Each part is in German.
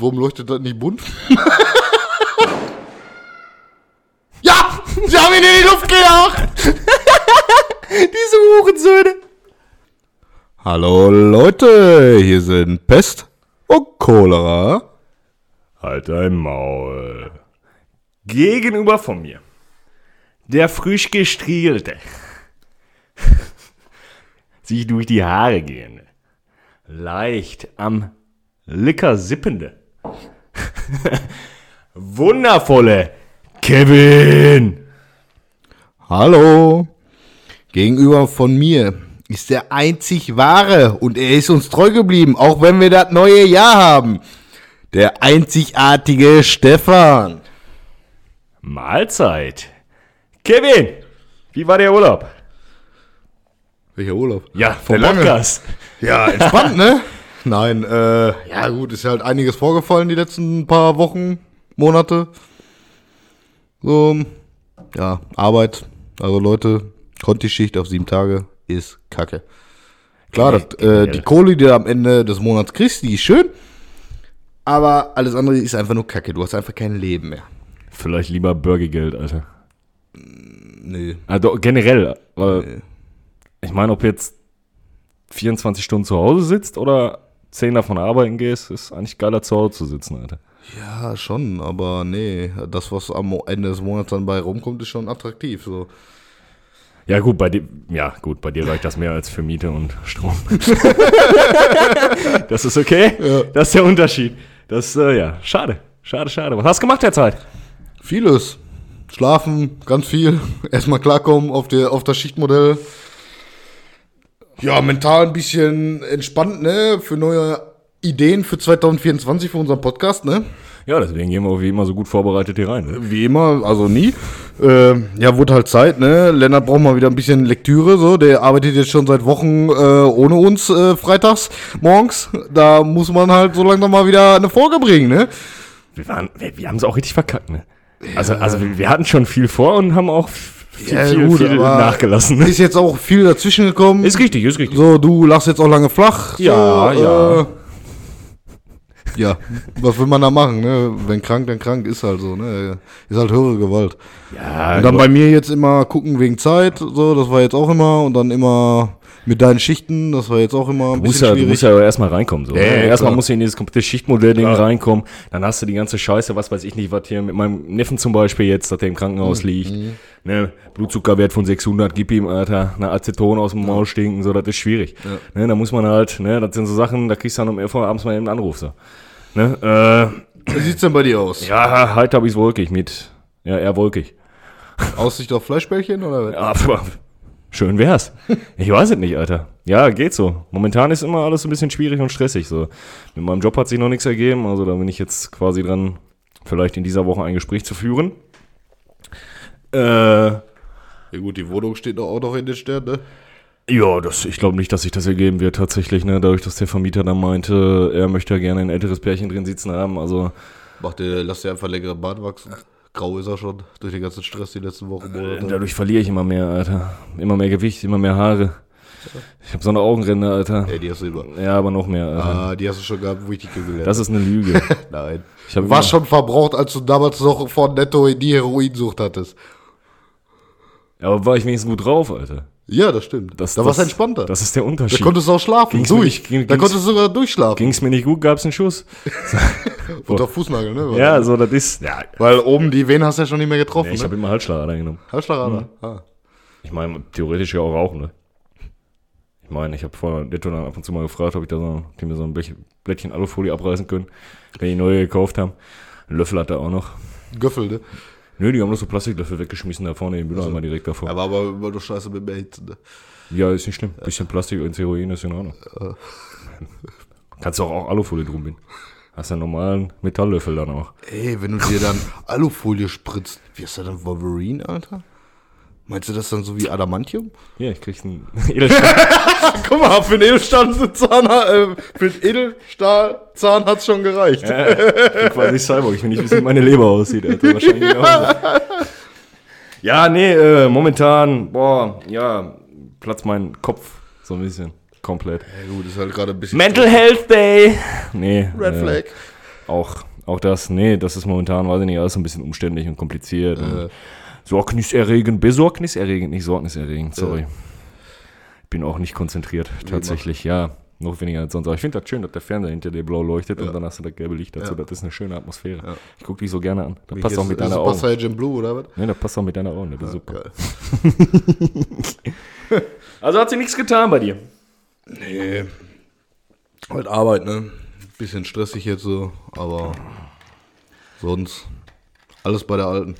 Warum leuchtet das nicht bunt? ja! Sie haben ihn in die Luft gejagt! Diese Hurensöhne. Hallo Leute, hier sind Pest und Cholera. Halt dein Maul. Gegenüber von mir. Der frisch gestriegelte. Sich durch die Haare gehende. Leicht am Licker sippende. Wundervolle Kevin. Hallo. Gegenüber von mir ist der einzig wahre und er ist uns treu geblieben, auch wenn wir das neue Jahr haben. Der einzigartige Stefan. Mahlzeit. Kevin, wie war der Urlaub? Welcher Urlaub? Ja, vom. Podcast. Ja, entspannt, ne? Nein, äh, ja gut, ist halt einiges vorgefallen die letzten paar Wochen, Monate. So, ja, Arbeit. Also Leute, Konti-Schicht auf sieben Tage ist kacke. Klar, das, äh, die Kohle, die du am Ende des Monats kriegst, die ist schön. Aber alles andere ist einfach nur kacke. Du hast einfach kein Leben mehr. Vielleicht lieber Bürgergeld, Alter. Nö. Also generell, weil ich meine, ob jetzt 24 Stunden zu Hause sitzt oder 10 davon arbeiten gehst, ist eigentlich geiler zu Hause zu sitzen, Alter. Ja, schon, aber nee, das, was am Ende des Monats dann bei rumkommt, ist schon attraktiv. So. Ja, gut, bei dir, ja, gut, bei dir reicht das mehr als für Miete und Strom. das ist okay. Das ist der Unterschied. Das, äh, ja, schade. Schade, schade. Was hast du gemacht derzeit? Vieles. Schlafen, ganz viel. Erstmal klarkommen auf, der, auf das Schichtmodell. Ja, mental ein bisschen entspannt, ne? Für neue Ideen für 2024 für unseren Podcast, ne? Ja, deswegen gehen wir wie immer so gut vorbereitet hier rein. Ne? Wie immer, also nie. Äh, ja, wurde halt Zeit, ne? Lennart braucht mal wieder ein bisschen Lektüre, so. Der arbeitet jetzt schon seit Wochen äh, ohne uns äh, freitags morgens. Da muss man halt so langsam mal wieder eine Folge bringen, ne? Wir, waren, wir, wir haben es auch richtig verkackt, ne? Also, also wir, wir hatten schon viel vor und haben auch viel, Ja, viel, gut, viel nachgelassen. Ist jetzt auch viel dazwischen gekommen. Ist richtig, ist richtig. So, du lachst jetzt auch lange flach. Ja, so, ja. Äh, ja, was will man da machen, ne? Wenn krank, dann krank, ist halt so, ne? Ist halt höhere Gewalt. Ja, Und dann bei mir jetzt immer gucken wegen Zeit, so, das war jetzt auch immer. Und dann immer mit deinen Schichten, das war jetzt auch immer ein Du musst, bisschen ja, du schwierig. musst ja erstmal reinkommen. So, Ja, ne? ja, Erstmal klar. musst du in dieses komplette Schichtmodell-Ding Klar. reinkommen. Dann hast du die ganze Scheiße, was weiß ich nicht, was hier mit meinem Neffen zum Beispiel jetzt, dass der im Mhm, Krankenhaus liegt. Ne? Blutzuckerwert von 600, gib ihm, Alter, eine Aceton aus dem Maul stinken, so, das ist schwierig. Ne? Da muss man halt, ne, das sind so Sachen, da kriegst du dann um 11 Uhr abends mal eben einen Anruf. So. Ne? Äh, Wie sieht's denn bei dir aus? ja, heute habe ich es wolkig mit, ja, eher wolkig. Aussicht auf Fleischbällchen oder? Ja, pf, schön wär's. Ich weiß es nicht, Alter. Ja, geht so. Momentan ist immer alles ein bisschen schwierig und stressig. So. Mit meinem Job hat sich noch nichts ergeben. Also da bin ich jetzt quasi dran, vielleicht in dieser Woche ein Gespräch zu führen. Äh, Ja gut, die Wohnung steht doch auch noch in den Sternen, ne? ja, das, ich glaube nicht, dass sich das ergeben wird tatsächlich. Ne? Dadurch, dass der Vermieter dann meinte, er möchte ja gerne ein älteres Pärchen drin sitzen haben. Also Mach dir, lass dir einfach längere Bart wachsen. Grau ist er schon, durch den ganzen Stress die letzten Wochen, Monate. dadurch verliere ich immer mehr, Alter. Immer mehr Gewicht, immer mehr Haare. Ich habe so eine Augenränder, Alter. Ey, die hast du immer. Ja, aber noch mehr, Alter. Ah, die hast du schon gehabt, wo ich dich kennengelernt Das ist eine Lüge. Nein. Ich immer- schon verbraucht, als du damals noch von Netto in die Heroinsucht hattest. Ja, aber war ich wenigstens gut drauf, Alter. Ja, das stimmt. Das, da warst du entspannter. Das ist der da Unterschied. konntest du auch schlafen, Ging's durch. nicht- ging- da konntest du sogar durchschlafen. Ging's mir nicht gut, gab's einen Schuss. Unter Fußnagel, ne? Ja, so, das ist. Ja, Weil oben die Venen hast du ja schon nicht mehr getroffen, ich habe ne? immer Halsschlagader genommen. Halsschlagader. Ah. Ich meine, theoretisch ja auch rauchen, ne? Ich meine, ich habe vorher Netto dann ab und zu mal gefragt, ob ich da so, die mir so ein Blättchen Alufolie abreißen können, wenn die neue gekauft haben. Einen Löffel hat er auch noch. Göffel, ne? Nö, die haben noch so Plastiklöffel weggeschmissen da vorne im Mülleimer direkt davor. Aber, aber immer nur Scheiße mit dem Erhitzen, ne? Ja, ist nicht schlimm. Bisschen Plastik und Heroin ist in Ordnung. Kannst du auch, auch Alufolie drum binden. Hast einen normalen Metalllöffel dann auch. Ey, wenn du dir dann Alufolie spritzt, wie ist das dann Wolverine, Alter? Meinst du das dann so wie Adamantium? Ja, ich krieg einen Edelstahl. Guck mal, für einen Edelstahlzahn, äh, für einen Edelstahlzahn hat's schon gereicht. Ja, ich bin quasi Cyborg. Ich will nicht wissen, wie meine Leber aussieht. Alter. Wahrscheinlich genauso. Ja, nee, äh, momentan, boah, ja, platzt mein Kopf so ein bisschen komplett. Ja gut, ist halt gerade ein bisschen Mental Health Day. Nee. Red äh, Flag. auch, auch das, nee, das ist momentan, weiß ich nicht, alles so ein bisschen umständlich und kompliziert. Äh. Und sorgniserregend, besorgniserregend, nicht sorgniserregend, sorry. Ich bin auch nicht konzentriert, tatsächlich, ja. Noch weniger als sonst. Aber ich finde das schön, dass der Fernseher hinter dir blau leuchtet und dann hast du das gelbe Licht dazu. Ja. Das ist eine schöne Atmosphäre. Ja. Ich gucke dich so gerne an. Das Wie passt auch mit deiner Augen. Passage in Blue, oder was? Nee, das passt auch mit deiner Augen. Das ist super. Geil. Also hat sie nichts getan bei dir. Nee. Halt Arbeit, ne? Bisschen stressig jetzt so, aber sonst alles bei der alten.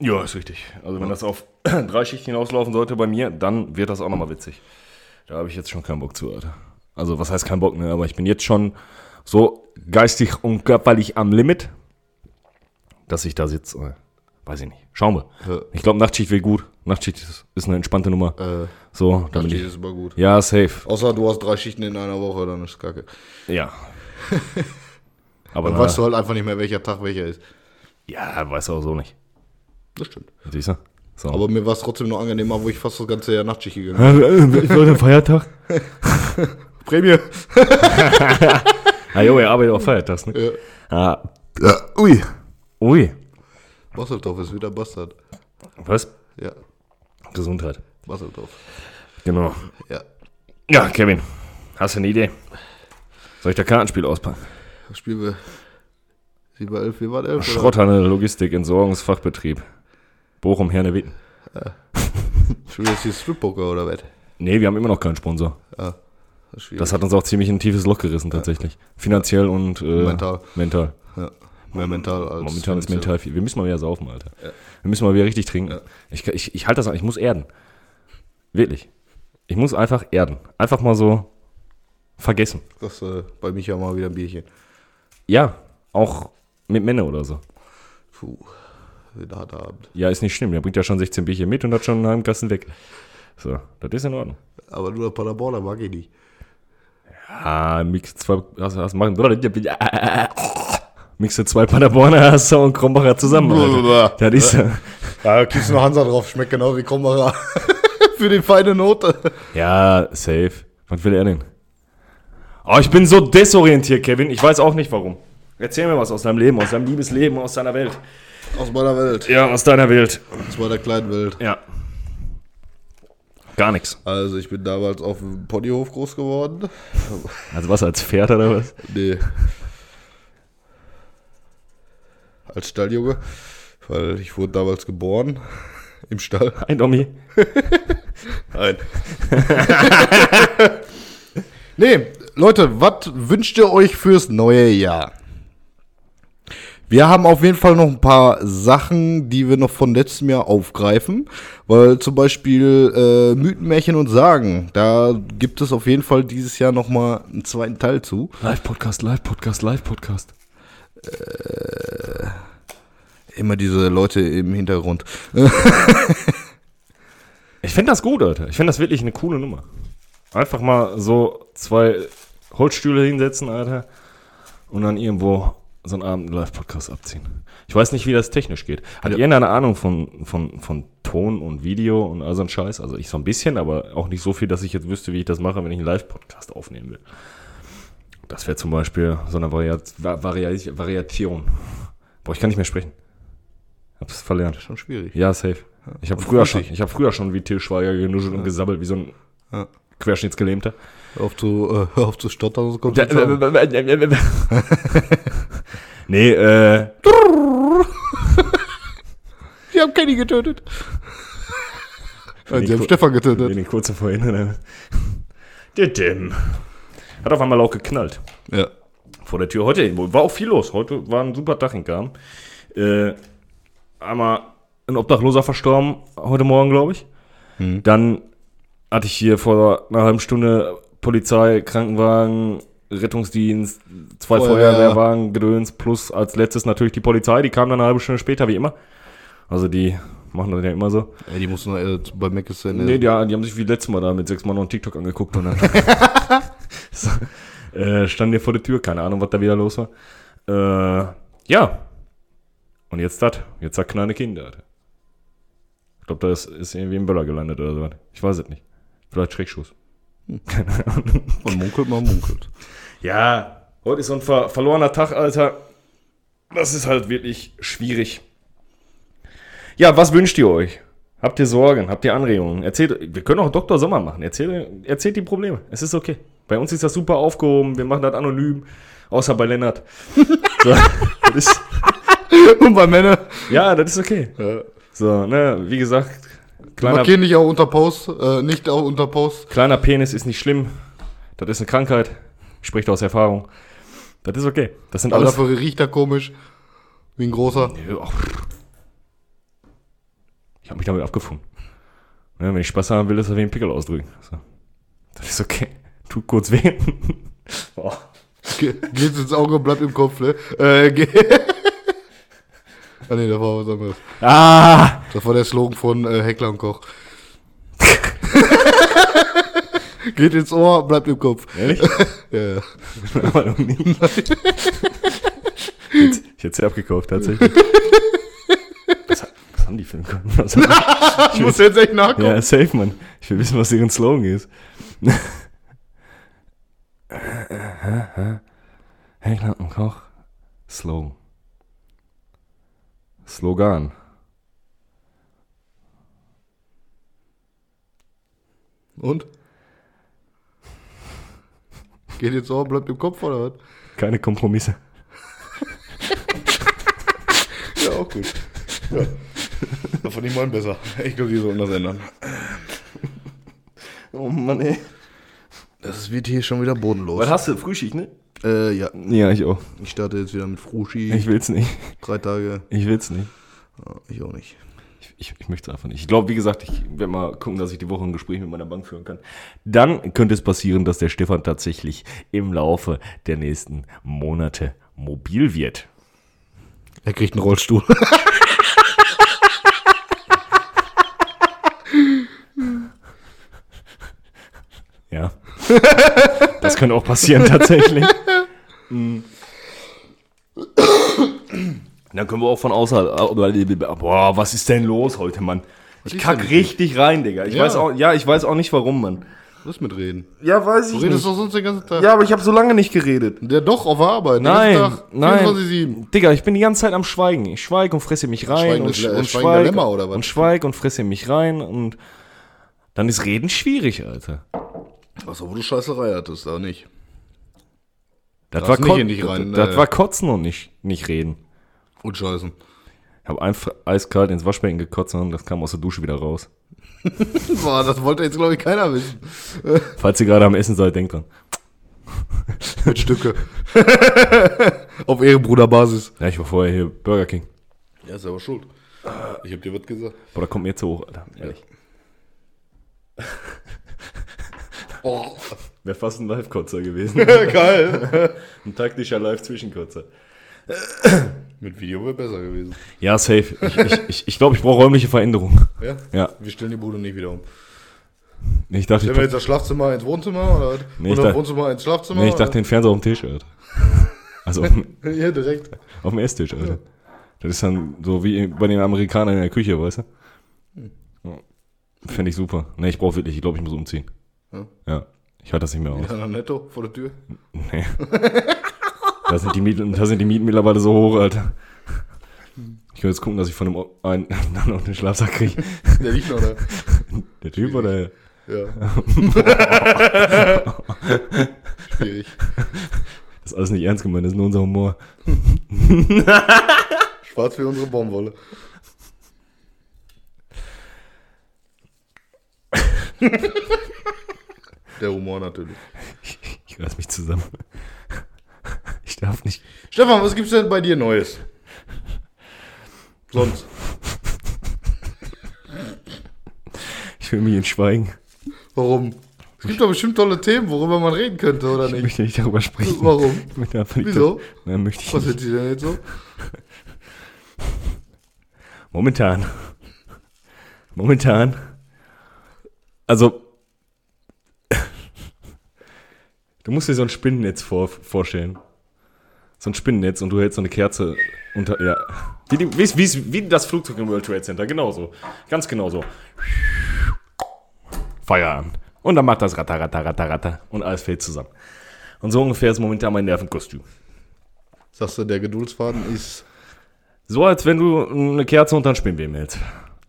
Ja, ist richtig. Also wenn das auf drei Schichten hinauslaufen sollte bei mir, dann wird das auch nochmal witzig. Da habe ich jetzt schon keinen Bock zu, Alter. Also was heißt kein Bock, ne? Aber ich bin jetzt schon so geistig und körperlich am Limit, dass ich da sitze. Äh, weiß ich nicht. Schauen wir. Ja. Ich glaube, Nachtschicht wäre gut. Nachtschicht ist, ist eine entspannte Nummer. Äh, So, damit steht ich, ist immer gut. ja, safe. Außer du hast drei Schichten in einer Woche, dann ist kacke. Ja. Aber Dann na, weißt du halt einfach nicht mehr, welcher Tag welcher ist. ja, weißt du auch so nicht. Das stimmt. Siehst du? So. Aber mir war es trotzdem noch angenehmer, wo ich fast das ganze Jahr Nachtschicht gegangen bin. ist heute ein Feiertag? Prämie. Ah, jo, er arbeitet auch feiertags, ne? Ja. Ah, ja. Ui. ui. Basseldorf ist wieder Bastard. Was? Ja. Gesundheit. Basseldorf. Genau. Ja. Ja, Kevin, hast du eine Idee? Soll ich da Kartenspiel auspacken? Spielen wir? 7 bei 11, wir waren 11. oder? Schrotthalle Logistik, Entsorgungsfachbetrieb. Bochum, Herne, Witten. Spielen wir jetzt hier Strippoker oder was? Nee, wir haben immer noch keinen Sponsor. Ah, das. Das hat uns auch ziemlich in ein tiefes Loch gerissen, tatsächlich. Finanziell und äh, Mental. mental. ja. Mehr mental als. Momentan ist mental viel. Wir müssen mal wieder saufen, Alter. Wir müssen mal wieder richtig trinken. Ja. Ich, ich, ich halte das an, ich muss erden. Wirklich. Ich muss einfach erden. Einfach mal so vergessen. Das äh, bei Micha mal wieder ein Bierchen. Ja, auch mit Männer oder so. Puh, ein harter Abend. Ja, ist nicht schlimm. Der bringt ja schon 16 Bierchen mit und hat schon einen halben Kasten weg. So, das ist in Ordnung. Aber nur der Paderborner mag ich nicht. Ah, Mix zwei, hast, hast machen. Mixe zwei Paderborner hast du und Krombacher zusammen. Alter. Das ist ja. Da kriegst du noch Hansa drauf, schmeckt genau wie Krombacher. Für die feine Note. Ja, safe. Was will er denn? Oh, ich bin so desorientiert, Kevin. Ich weiß auch nicht warum. Erzähl mir was aus deinem Leben, aus deinem Liebesleben, aus deiner Welt. Aus meiner Welt. Ja, aus deiner Welt. Aus meiner kleinen Welt. Ja. Gar nichts. Also ich bin damals auf dem Ponyhof groß geworden. Also was, als Pferd oder was? Nee. Als Stalljunge. Weil ich wurde damals geboren. Im Stall. Ein Domi. Nein. nee, Leute, was wünscht ihr euch fürs neue Jahr? Wir haben auf jeden Fall noch ein paar Sachen, die wir noch von letztem Jahr aufgreifen, weil zum Beispiel äh, Mythen, Märchen und Sagen, da gibt es auf jeden Fall dieses Jahr noch mal einen zweiten Teil zu. Live-Podcast, Live-Podcast, Live-Podcast. Immer diese Leute im Hintergrund. Ich finde das gut, Alter. Ich finde das wirklich eine coole Nummer. Einfach mal so zwei Holzstühle hinsetzen, Alter. Und dann irgendwo so einen Abend einen Live-Podcast abziehen. Ich weiß nicht, wie das technisch geht. Hat Ja. ihr eine Ahnung von, von, von Ton und Video und all so ein Scheiß? Also ich so ein bisschen, aber auch nicht so viel, dass ich jetzt wüsste, wie ich das mache, wenn ich einen Live-Podcast aufnehmen will. Das wäre zum Beispiel so eine Variat Va- Varia Variation. Boah, ich kann nicht mehr sprechen. Hab's verlernt. Schon schwierig. Ja, safe. Ich habe früher schon, mutig. ich habe früher schon wie Til Schweiger genuschelt und gesabbelt wie so ein Ja. Querschnittsgelähmter. Auf zu, äh, auf zu stottern, sonst kommt nee, äh, Die haben Kenny getötet. Nein, sie haben Stefan getötet. den ich kurz vorhin. Ne? Didim. Hat auf einmal auch geknallt. Ja. Vor der Tür. Heute war auch viel los. Heute war ein super Tag in Garm. Äh, einmal ein Obdachloser verstorben, heute Morgen, glaube ich. Dann hatte ich hier vor einer halben Stunde Polizei, Krankenwagen, Rettungsdienst, zwei Feuerwehr. Feuerwehrwagen, Gedöns, plus als letztes natürlich die Polizei, die kam dann eine halbe Stunde später, wie immer. Also die machen das ja immer so. Ey, die mussten äh, bei Mac ist Nee, die, die haben sich wie letztes Mal da mit sechs Mann und TikTok angeguckt und dann so, äh, standen hier vor der Tür, keine Ahnung, was da wieder los war. Äh, ja. Und jetzt das, jetzt hat kleine Kinder. Ich glaube, da ist, ist irgendwie ein Böller gelandet oder so. Ich weiß es nicht. Vielleicht Schreckschuss. Keine Ahnung. Man munkelt, man munkelt. Ja, Heute ist so ein ver verlorener Tag, Alter. Das ist halt wirklich schwierig. Ja, was wünscht ihr euch? Habt ihr Sorgen? Habt ihr Anregungen? Erzählt, wir können auch Dr. Sommer machen. Erzählt, erzählt die Probleme. Es ist okay. Bei uns ist das super aufgehoben. Wir machen das anonym. Außer bei Lennart. So, ist, Und bei Männern. ja, das ist okay. Ja. So, ne, wie gesagt, kleiner, Markieren nicht auch unter Post, äh, nicht auch unter Post. kleiner Penis ist nicht schlimm. Das ist eine Krankheit. Spricht aus Erfahrung. Das ist okay. Das sind Aber alles. dafür riecht er komisch. Wie ein großer. Ich habe mich damit abgefunden. Ne, wenn ich Spaß haben will, ist er wie ein Pickel ausdrücken. Das ist okay. Tut kurz weh. Boah. Ge geht's ins Auge und bleibt im Kopf, ne? Äh, ah ne, das war was anderes. Ah! Das war der Slogan von äh, Heckler und Koch. Geht ins Ohr, bleibt im Kopf. Ehrlich? Ja, ja. Aber noch nie. Jetzt, ich hätte sie abgekauft, tatsächlich. Was, was haben die für einen die? Ich muss jetzt echt nachgucken. Ja, safe, Mann. Ich will wissen, was deren Slogan ist. Heckler und Koch. Slogan. Slogan. Und? Geht ins Ohr, bleibt im Kopf oder was? Keine Kompromisse. Ja, auch gut. Ja. Das fand ich mal besser. Ich glaube, die sollen das ändern. Oh Mann, ey. Das wird hier schon wieder bodenlos. Was hast du? Frühschicht, ne? Äh, ja. Ja, ich auch. Ich starte jetzt wieder mit Fruschi. Ich will's nicht. Drei Tage. Ich will's nicht. Ich auch nicht. Ich, ich, ich möchte es einfach nicht. Ich glaube, wie gesagt, ich werde mal gucken, dass ich die Woche ein Gespräch mit meiner Bank führen kann. Dann könnte es passieren, dass der Stefan tatsächlich im Laufe der nächsten Monate mobil wird. Er kriegt einen Rollstuhl. Ja. Das könnte auch passieren tatsächlich. Dann können wir auch von außerhalb. Boah, was ist denn los heute, Mann? Ich kack richtig rein, Digga. Ich Ja. weiß auch, ja, ich weiß auch nicht warum, Mann. Was mit reden? Ja, weiß Du redest doch sonst den ganzen Tag. Ja, aber ich habe so lange nicht geredet. Der doch auf Arbeit. Nein, Tag, nein. 24/7. Digga, ich bin die ganze Zeit am Schweigen. Ich schweige und fresse mich rein Schweigen und, sch- äh, und Schweigen der schweig Lämmer oder was? und schweig und fresse mich rein und dann ist Reden schwierig, Alter. Achso, wo du Scheißerei hattest, da nicht. Das war, nicht dich rein, das äh. war Kotzen und nicht, nicht Reden. Und Scheißen. Ich habe einfach eiskalt ins Waschbecken gekotzt und das kam aus der Dusche wieder raus. Boah, das wollte jetzt, glaube ich, keiner wissen. Falls ihr gerade am Essen seid, denkt dran. Mit Stücke. auf Ehrenbruderbasis. Ja, ich war vorher hier Burger King. Ja, ist aber schuld. Ich hab dir was gesagt. Boah, da kommt mir jetzt so hoch, Alter. Ehrlich. Oh, Wäre fast ein Live-Kotzer gewesen. geil. ein taktischer Live-Zwischenkotzer. Mit Video wäre besser gewesen. Ja, safe. Ich glaube, ich, ich, ich, glaub, ich brauche räumliche Veränderung. Ja? Ja. Wir stellen die Bude nicht wieder um. Ich dachte, Stellen wir jetzt das Schlafzimmer ins Wohnzimmer oder? Nee, oder dachte- Wohnzimmer ins Schlafzimmer? nee, ich dachte den Fernseher auf dem Tisch, Alter. Also auf, dem- oder? Ja, direkt. auf dem Esstisch, Alter. Das ist dann so wie bei den Amerikanern in der Küche, weißt du? Ja. Fände ich super. Nee, ich brauche wirklich, ich glaube, ich muss umziehen. Ja. Ja. Ich halte das nicht mehr aus. Dann netto vor der Tür. Nee. Da sind, die Mieten, da sind die Mieten mittlerweile so hoch, Alter. Ich will jetzt gucken, dass ich von dem einen dann noch den Schlafsack kriege. Der liegt noch da. Der Typ oder? Ja. Schwierig. Das ist alles nicht ernst gemeint, das ist nur unser Humor. Schwarz wie unsere Baumwolle. Der Humor natürlich. Ich reiß mich zusammen. Ich darf nicht. Stefan, was gibt's denn bei dir Neues? Sonst. Ich will mich in Schweigen. Warum? Es gibt doch bestimmt tolle Themen, worüber man reden könnte, oder Ich nicht? möchte nicht darüber sprechen. Warum? Ich Wieso? Nein, möchte ich Was nicht. sind die denn jetzt so? Momentan. Momentan. Also. Du musst dir so ein Spinnennetz vor, vorstellen. So ein Spinnennetz und du hältst so eine Kerze unter. Ja. Wie, die, wie, wie, wie das Flugzeug im World Trade Center. Genauso. Ganz genau so. Feuer an. Und dann macht das Ratter, Ratter, Ratter, Ratter. Und alles fällt zusammen. Und so ungefähr ist momentan mein Nervenkostüm. Sagst du, der Geduldsfaden ist So, als wenn du eine Kerze unter ein Spinnweben hältst.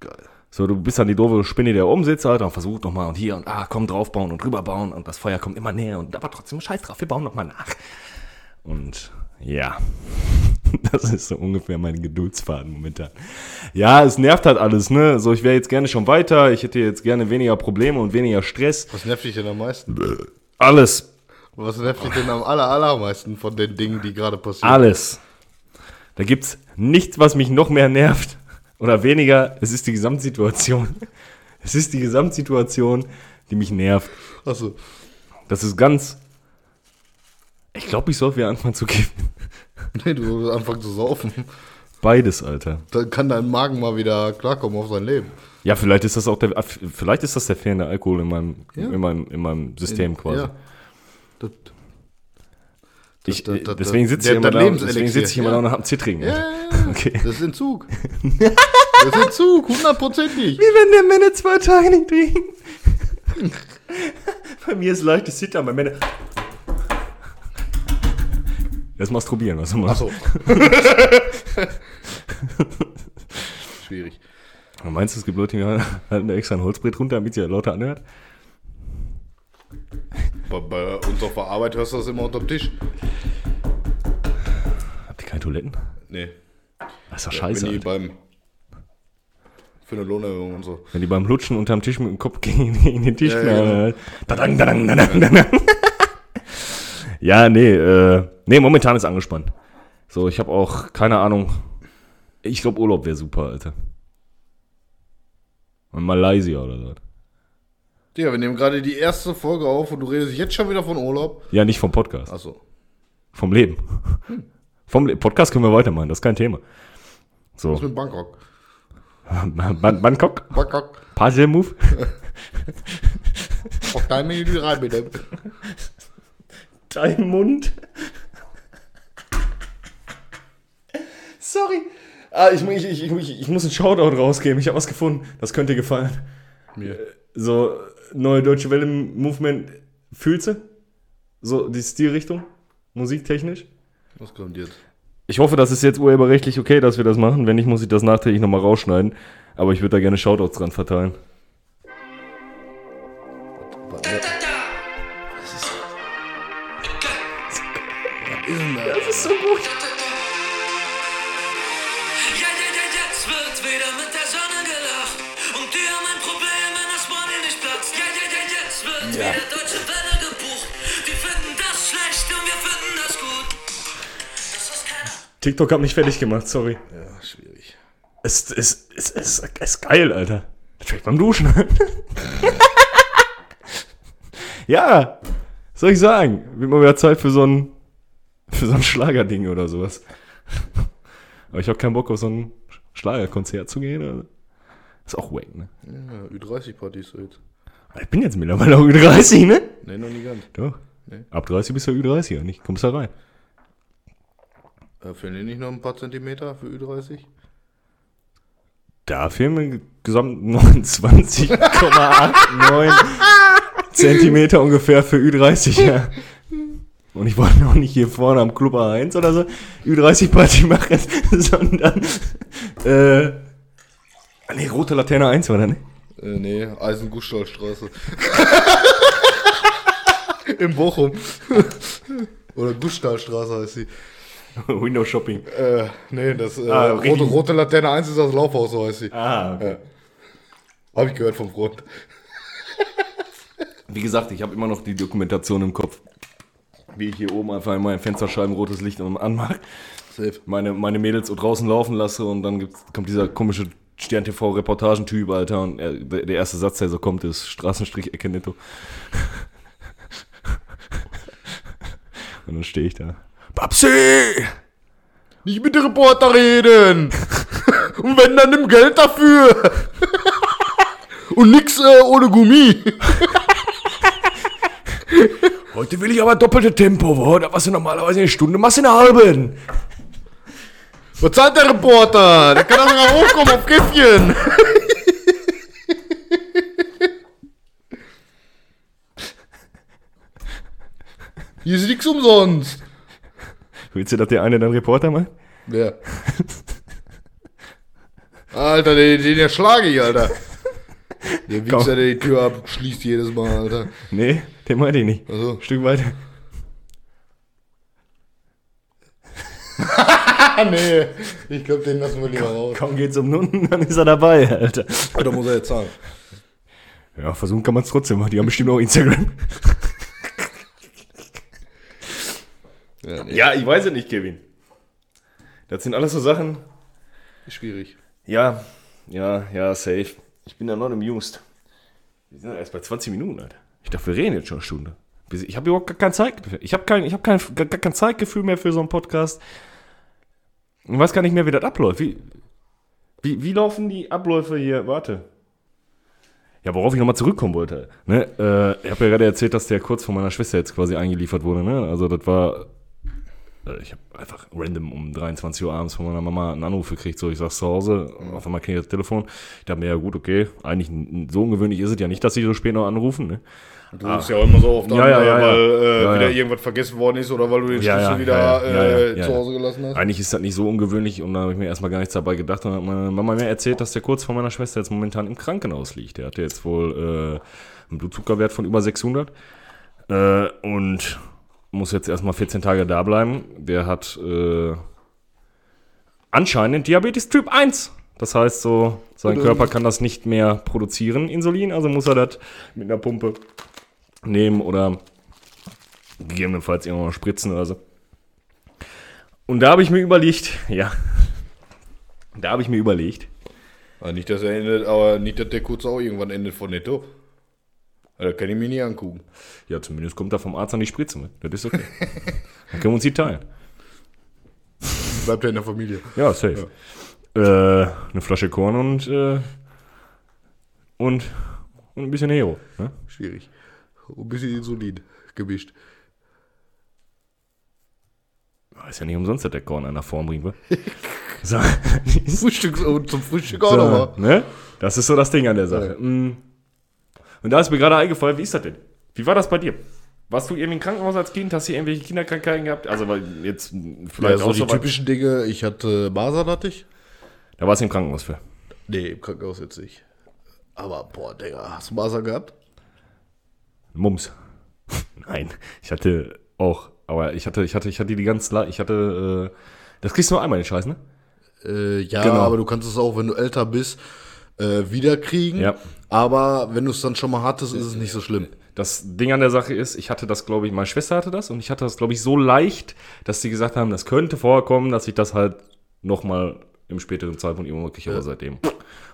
geil. So, du bist dann die doofe Spinne, die da oben sitzt, Alter, und versucht nochmal und hier und ah, komm draufbauen und rüberbauen und das Feuer kommt immer näher und aber trotzdem scheiß drauf, wir bauen nochmal nach. Und ja, das ist so ungefähr mein Geduldsfaden momentan. Ja, es nervt halt alles, ne? So, ich wäre jetzt gerne schon weiter, ich hätte jetzt gerne weniger Probleme und weniger Stress. Was nervt dich denn am meisten? Alles, Was nervt dich denn am aller, allermeisten von den Dingen, die gerade passieren? alles. Da gibt's nichts, was mich noch mehr nervt oder weniger. Es ist die Gesamtsituation. Es ist die Gesamtsituation, die mich nervt. Achso. Das ist ganz. Ich glaube, ich soll wieder anfangen zu kiffen. Nee, du sollst anfangen zu saufen. Beides, Alter. Dann kann dein Magen mal wieder klarkommen auf sein Leben. Ja, vielleicht ist das auch der. Vielleicht ist das der fehlende Alkohol in meinem, Ja. in meinem, in meinem System quasi. Ja. Das, Ich, das- das- deswegen sitze ich immer da, deswegen sitze ich immer Ja. und hab einen Zittrigen. ja. Okay. Das ist Entzug. das ist Entzug, hundertprozentig. Wie wenn der Männer zwei Tage nicht trinken. bei mir ist leichtes Zittern, bei Männer. Das Masturbieren, was du machst. Achso. Schwierig. Meinst du, es gibt Leute, die halten da extra ein Holzbrett runter, damit sie ja lauter anhört? Bei, bei uns auf der Arbeit hörst du das immer unterm Tisch. Habt ihr keine Toiletten? Nee. Das ist doch scheiße. Wenn die beim. Für eine Lohnerhöhung und so. Wenn die beim Lutschen unterm Tisch mit dem Kopf gegen, gegen den Tisch Ja, knallen. Dadang, dadang, dadang. Ja, nee, äh, nee, momentan ist angespannt. So, ich habe auch keine Ahnung. Ich glaube, Urlaub wäre super, Alter. In Malaysia oder so. Ja, wir nehmen gerade die erste Folge auf und du redest jetzt schon wieder von Urlaub. Ja, nicht vom Podcast, Achso. vom Leben. Vom Le Podcast können wir weitermachen, das ist kein Thema. So, Was mit Bangkok? Ban Bangkok, Bangkok. Puzzle Move. Pack dein Menü rein, bitte. Dein Mund. Sorry. Ah, ich, ich, ich, ich, ich muss einen Shoutout rausgeben. Ich habe was gefunden. Das könnte dir gefallen. Mir. So, neue Deutsche Welle Movement. Fühlst du? So, die Stilrichtung? Musiktechnisch? Was kommt jetzt? Ich hoffe, das ist jetzt urheberrechtlich okay, dass wir das machen. Wenn nicht, muss ich das nachträglich nochmal rausschneiden. Aber ich würde da gerne Shoutouts dran verteilen. Das ist so gut. TikTok hat mich fertig gemacht, sorry. Ja, schwierig. Es ist, es, es, es ist geil, Alter. Vielleicht beim Duschen. ja, soll ich sagen? Wird mal wieder Zeit für so ein, für so ein Schlagerding oder sowas. Aber ich habe keinen Bock auf so ein Schlagerkonzert zu gehen. Oder? Ist auch wack, ne? Ja, Ü30-Partys so jetzt. Ich bin jetzt mittlerweile auch Ü30, ne? Nee, noch nie ganz. Doch. Nee. Ab 30 bist du Ü30, nicht? Kommst da rein. Äh, fehlen dir nicht noch ein paar Zentimeter für Ü30? Da fehlen mir gesamt 29,89 Zentimeter ungefähr für Ü30, ja. Und ich wollte noch nicht hier vorne am Club A1 oder so Ü30-Party machen, sondern äh, nee, rote Laterne 1 oder ne? Äh, nee, Eisenguschstallstraße. In Bochum. Oder Guschstallstraße heißt sie. Window Shopping. Äh, nee, das äh, Ah, rote, rote Laterne 1 ist das Laufhaus, so heißt sie. Ah, okay. Hab ich gehört vom Freund. Wie gesagt, ich habe immer noch die Dokumentation im Kopf, wie ich hier oben einfach in meinen Fensterscheiben rotes Licht anmache. Safe. meine, meine Mädels so draußen laufen lasse und dann kommt dieser komische Stern-TV-Reportagentyp, Alter, und er, der, der erste Satz, der so kommt, ist Straßenstrich Ecke netto. und dann stehe ich da. Babsi! Nicht mit dem Reporter reden! Und wenn, dann nimm Geld dafür! Und nix äh, ohne Gummi! Heute will ich aber doppelte Tempo, wo? Da was du normalerweise eine Stunde machst in einer halben. Was zahlt der Reporter? Der kann doch mal hochkommen auf Käffchen! Hier ist nichts umsonst. Willst du, dass der eine dann Reporter macht? Wer? Alter, den, den erschlage ich, Alter. Der Wichser, der die Tür abschließt jedes Mal, Alter. Nee, den meinte ich nicht. Also. Ein Stück weiter. Nee. Ich glaube, den lassen wir lieber raus. Kaum geht's um Nunden, dann ist er dabei, Alter. Da muss er jetzt zahlen. Ja, versuchen kann man es trotzdem. Die haben bestimmt auch Instagram. Ja, nee. Ja, ich weiß es nicht, Kevin. Das sind alles so Sachen. Schwierig. Ja, ja, ja, safe. Ich bin da noch amused. Wir sind erst bei 20 Minuten, Alter. Ich dachte, wir reden jetzt schon eine Stunde. Ich habe überhaupt gar kein Zeitgefühl. Ich habe kein, ich hab kein, gar, gar kein Zeitgefühl mehr für so einen Podcast. Ich weiß gar nicht mehr, wie das abläuft. Wie, wie, wie laufen die Abläufe hier? Warte. Ja, worauf ich nochmal zurückkommen wollte. Ne? Äh, ich habe ja gerade erzählt, dass der kurz von meiner Schwester jetzt quasi eingeliefert wurde. Ne? Also das war ich habe einfach random um 23 Uhr abends von meiner Mama einen Anruf gekriegt, so ich sag's zu Hause, auf einmal klingelt das Telefon. Ich dachte mir, ja gut, okay, eigentlich so ungewöhnlich ist es ja nicht, dass sie so spät noch anrufen, ne? Du rufst ja auch immer so oft Ja, an, ja, ja, ja. weil äh, wieder irgendwas vergessen worden ist oder weil du den Schlüssel wieder äh, zu. Hause gelassen hast. Eigentlich ist das nicht so ungewöhnlich und da habe ich mir erstmal gar nichts dabei gedacht und dann hat meine Mama mir erzählt, dass der kurz vor meiner Schwester jetzt momentan im Krankenhaus liegt. Der hatte jetzt wohl äh, einen Blutzuckerwert von über 600 äh, und muss jetzt erstmal 14 Tage da bleiben. Der hat äh, anscheinend Diabetes Typ 1. Das heißt so, sein Oder- Körper kann das nicht mehr produzieren, Insulin, also muss er das mit einer Pumpe nehmen oder gegebenenfalls irgendwann mal spritzen oder so. Und da habe ich mir überlegt, ja, da habe ich mir überlegt, Ah, nicht, dass er endet, aber nicht, dass der kurz auch irgendwann endet von Netto. Da kann ich mir nicht angucken. ja, zumindest kommt da vom Arzt an die Spritze mit. Das ist okay. Dann können wir uns die teilen. Bleibt er in der Familie. Ja, safe. Äh, eine Flasche Korn und, äh, und, und ein bisschen Hero. Ne? Schwierig. Und ein bisschen Insulin gemischt. Ist ja nicht umsonst, dass der Korn einer Form bringt, wa? So, Frühstück zum Frühstück auch nochmal. so, ne? Das ist so das Ding an der Sache. Mm. Und da ist mir gerade eingefallen, wie ist das denn? Wie war das bei dir? Warst du irgendwie im Krankenhaus als Kind? Hast du irgendwelche Kinderkrankheiten gehabt? Also, weil jetzt mm, Ja, vielleicht so die typischen Dinge. Ich hatte Masern hatte ich. Da warst du im Krankenhaus für. Nee, im Krankenhaus jetzt nicht. Aber, boah, Digga, hast du Masern gehabt? Mums. Nein, ich hatte auch, aber ich hatte, ich hatte, ich hatte die ganz, ich hatte, äh, das kriegst du nur einmal den Scheiß, ne? Äh, ja, Genau. aber du kannst es auch, wenn du älter bist, äh, wiederkriegen. Ja. Aber wenn du es dann schon mal hattest, ist es nicht so schlimm. Das Ding an der Sache ist, ich hatte das, glaube ich, meine Schwester hatte das und ich hatte das, glaube ich, so leicht, dass sie gesagt haben, das könnte vorkommen, dass ich das halt nochmal im späteren Zeitpunkt irgendwann mal kriege, aber seitdem.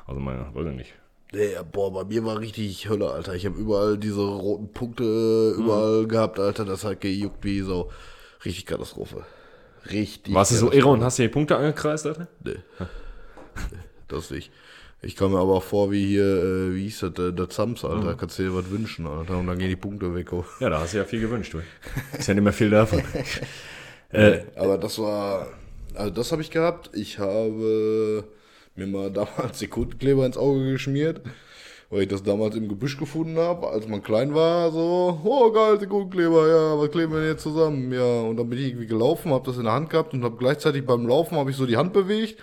Also meine, weiß ich nicht. Nee, boah, bei mir war richtig Hölle, Alter. Ich habe überall diese roten Punkte äh, Mhm. überall gehabt, Alter. Das hat gejuckt wie so. Richtig Katastrophe. Richtig. Warst du so irre und hast dir die Punkte angekreist, Alter? Nee. Das nicht. Ich kam mir aber vor wie hier, äh, wie hieß das, äh, der Zams, Alter. Mhm. Kannst du dir was wünschen, Alter. Und dann gehen die Punkte weg. Oh. Ja, da hast du ja viel gewünscht, du. Ist ja nicht mehr viel davon. Aber das war, also das habe ich gehabt. Ich habe mir mal damals Sekundenkleber ins Auge geschmiert, weil ich das damals im Gebüsch gefunden habe, als man klein war, so, oh geil, Sekundenkleber, ja, was kleben wir denn jetzt zusammen? Ja, und dann bin ich irgendwie gelaufen, habe das in der Hand gehabt und habe gleichzeitig beim Laufen habe ich so die Hand bewegt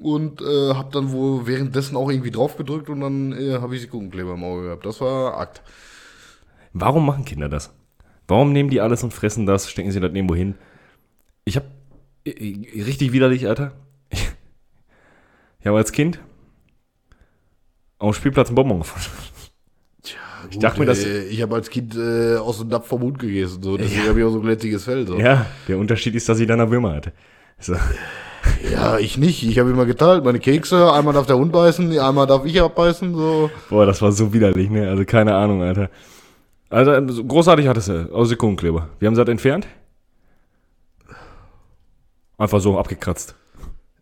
und äh, habe dann wohl währenddessen auch irgendwie drauf gedrückt und dann äh, habe ich Sekundenkleber im Auge gehabt. Das war Akt. Warum machen Kinder das? Warum nehmen die alles und fressen das, stecken sie das irgendwo hin? Ich hab äh, richtig widerlich, Alter. Ich habe als Kind auf dem Spielplatz einen Bonbon gefunden. Ich dachte mir, dass- äh, ich habe als Kind äh, aus dem Napf vom Mund gegessen, so, deswegen habe ich auch so ein glättiges Fell. So. Ja, der Unterschied ist, dass ich dann eine Würmer hatte. So. Ja, ich nicht. Ich habe immer geteilt. Meine Kekse, einmal darf der Hund beißen, einmal darf ich abbeißen. So. Boah, das war so widerlich, ne? Also keine Ahnung, Alter. Also so großartig hattest du aus Sekundenkleber. Wir haben sie das entfernt. Einfach so abgekratzt.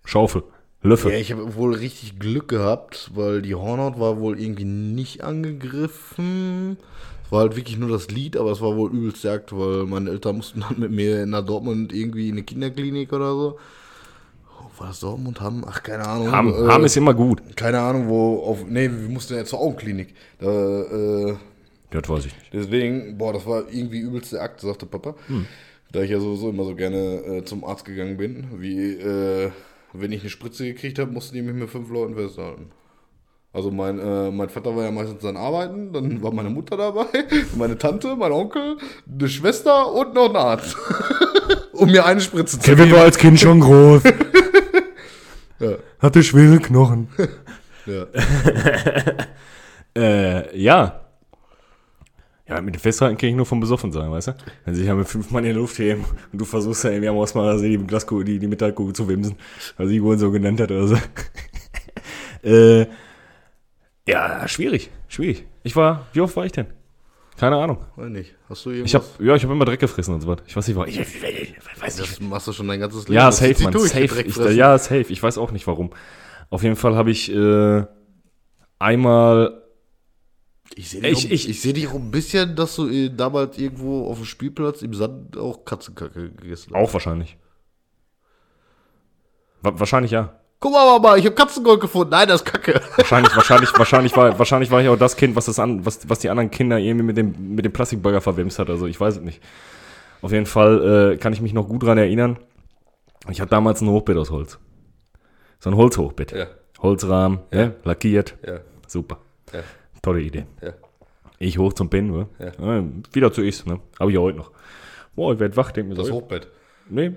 Schaufel. Löffel. Ja, ich habe wohl richtig Glück gehabt, weil die Hornhaut war wohl irgendwie nicht angegriffen. Es war halt wirklich nur das Lied, aber es war wohl übelst jagt, weil meine Eltern mussten dann mit mir nach Dortmund irgendwie in eine Kinderklinik oder so. War das Dortmund? Haben? Ach, keine Ahnung. Haben, Äh, haben ist immer gut. keine Ahnung, wo auf. Nee, wir mussten ja zur Augenklinik. Da, äh, Das weiß ich nicht. Deswegen, boah, das war irgendwie übelste Akt, sagte Papa. Da ich ja sowieso immer so gerne äh, zum Arzt gegangen bin. Wie, äh, wenn ich eine Spritze gekriegt habe, mussten die mich mit fünf Leuten festhalten. Also mein, äh, mein Vater war ja meistens an Arbeiten, dann war meine Mutter dabei, meine Tante, mein Onkel, eine Schwester und noch ein Arzt. um mir eine Spritze zu Kevin geben. war als Kind schon groß. Ja. Hatte schwere Knochen. Ja. Äh, ja. Ja, mit dem Festhalten kann ich nur vom Besoffen sein, weißt du? Wenn sie sich ja mit fünf Mann in die Luft heben und du versuchst ja irgendwie am Ausmacher die Glaskugel, die, die Metallkugel zu wimsen, weil sie wohl so genannt hat oder so. äh, ja, schwierig, schwierig. Ich war, wie oft war ich denn? Keine Ahnung. Weiß nicht. Hast du irgendwas? Ich hab, ja, ich habe immer Dreck gefressen und so was. Ich weiß nicht, warum. Ich, ich, weiß nicht. das machst du schon dein ganzes Leben. Ja, safe, durch, safe. Ich, ja, safe. Ich weiß auch nicht warum. Auf jeden Fall habe ich äh, einmal Ich sehe dich, Ich- auch- ich- ich seh dich auch ein bisschen, dass du äh, damals irgendwo auf dem Spielplatz im Sand auch Katzenkacke gegessen hast. auch wahrscheinlich. Wa wahrscheinlich ja. Guck mal, Mama, ich habe Katzengold gefunden. Nein, das ist Kacke. Wahrscheinlich, wahrscheinlich, wahrscheinlich war, wahrscheinlich war ich auch das Kind, was das an, was, was die anderen Kinder irgendwie mit dem, mit dem Plastikburger verwemst hat. Also ich weiß es nicht. Auf jeden Fall äh, kann ich mich noch gut dran erinnern. Ich hatte damals ein Hochbett aus Holz. So ein Holzhochbett. Ja. Holzrahmen, ja. lackiert. Ja, Super. ja, Tolle Idee. ja. Ich hoch zum Pennen, ne? Ja. Ja, wieder zu ist, ne? Habe ich ja heute noch. Boah, ich werd wach, denk mir Das so. Hochbett. Nee.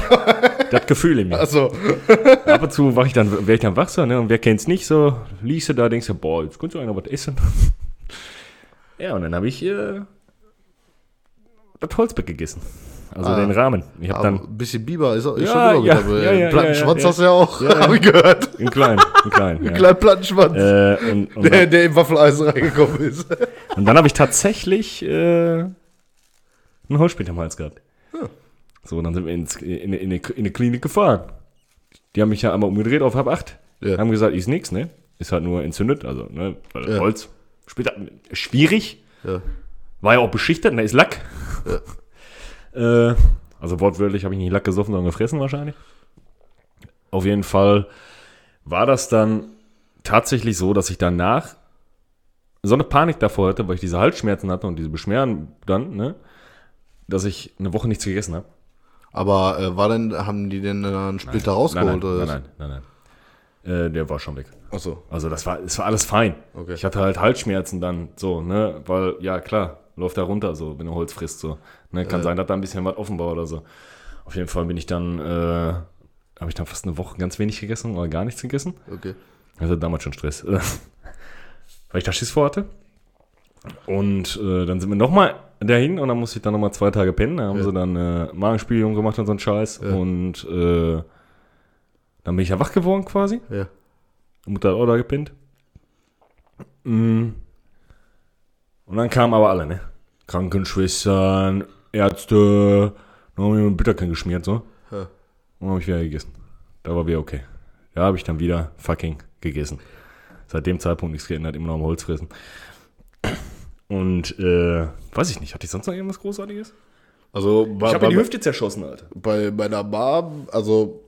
das Gefühl in mir. Achso. Ab und zu wach ich dann, werde ich dann wach so, ne? Und wer kennt's nicht so? Liest du da, denkst du, boah, jetzt eigentlich noch was essen. ja, und dann habe ich äh, das Holzbett gegessen. Also Ah. den Rahmen. Ich habe dann ein bisschen Biber ist, auch- ist Ja, schon immer ja, ja, ja, Plattenschwanz ja, ja, hast du ja auch, Ja, ja. hab ich gehört. einen kleinen, einen kleinen. Einen ja. kleinen Plattenschwanz, Äh, und, und, der, der im Waffeleisen reingekommen ist. und dann habe ich tatsächlich äh, einen Holzspät am Hals gehabt. So, dann sind wir ins, in, in, in, in eine Klinik gefahren. Die haben mich ja einmal umgedreht auf halb acht. Ja. Haben gesagt, ist nix, ne? Ist halt nur entzündet, also, ne? Weil Ja. Holz später schwierig. Ja. War ja auch beschichtet, ne? Ist Lack. äh, also wortwörtlich habe ich nicht Lack gesoffen, sondern gefressen wahrscheinlich. Auf jeden Fall war das dann tatsächlich so, dass ich danach so eine Panik davor hatte, weil ich diese Halsschmerzen hatte und diese Beschwerden dann, ne? Dass ich eine Woche nichts gegessen habe. Aber äh, war denn, haben die denn äh, einen Splitter rausgeholt? Nein, oder nein, nein, nein, nein. Äh, der war schon weg. Achso. Also das war, es war alles fein. Okay. Ich hatte halt Halsschmerzen dann so, ne, weil, ja klar, läuft da runter so, wenn du Holz frisst so. Ne, kann sein, dass da ein bisschen was offen war oder so. Auf jeden Fall bin ich dann, äh, habe ich dann fast eine Woche ganz wenig gegessen oder gar nichts gegessen. Okay. Also damals schon Stress. weil ich da Schiss vor hatte. Und äh, dann sind wir nochmal dahin und dann musste ich dann nochmal zwei Tage pennen. Da haben Ja. sie dann äh, Magenspiegelung gemacht und so einen Scheiß. Ja. Und äh, dann bin ich ja wach geworden quasi. Ja. Mutter hat auch da gepennt. Mm. Und dann kamen aber alle, ne? Krankenschwestern, Ärzte, dann haben wir mit Bitterken geschmiert, so. Ja. Und dann habe ich wieder gegessen. Da war wieder okay. Da habe ich dann wieder fucking gegessen. Seit dem Zeitpunkt nichts geändert, immer noch am Holz fressen. Und, äh, weiß ich nicht, hatte ich sonst noch irgendwas Großartiges? Also bei, Ich habe mir die Hüfte zerschossen, Alter. bei meiner Mom, also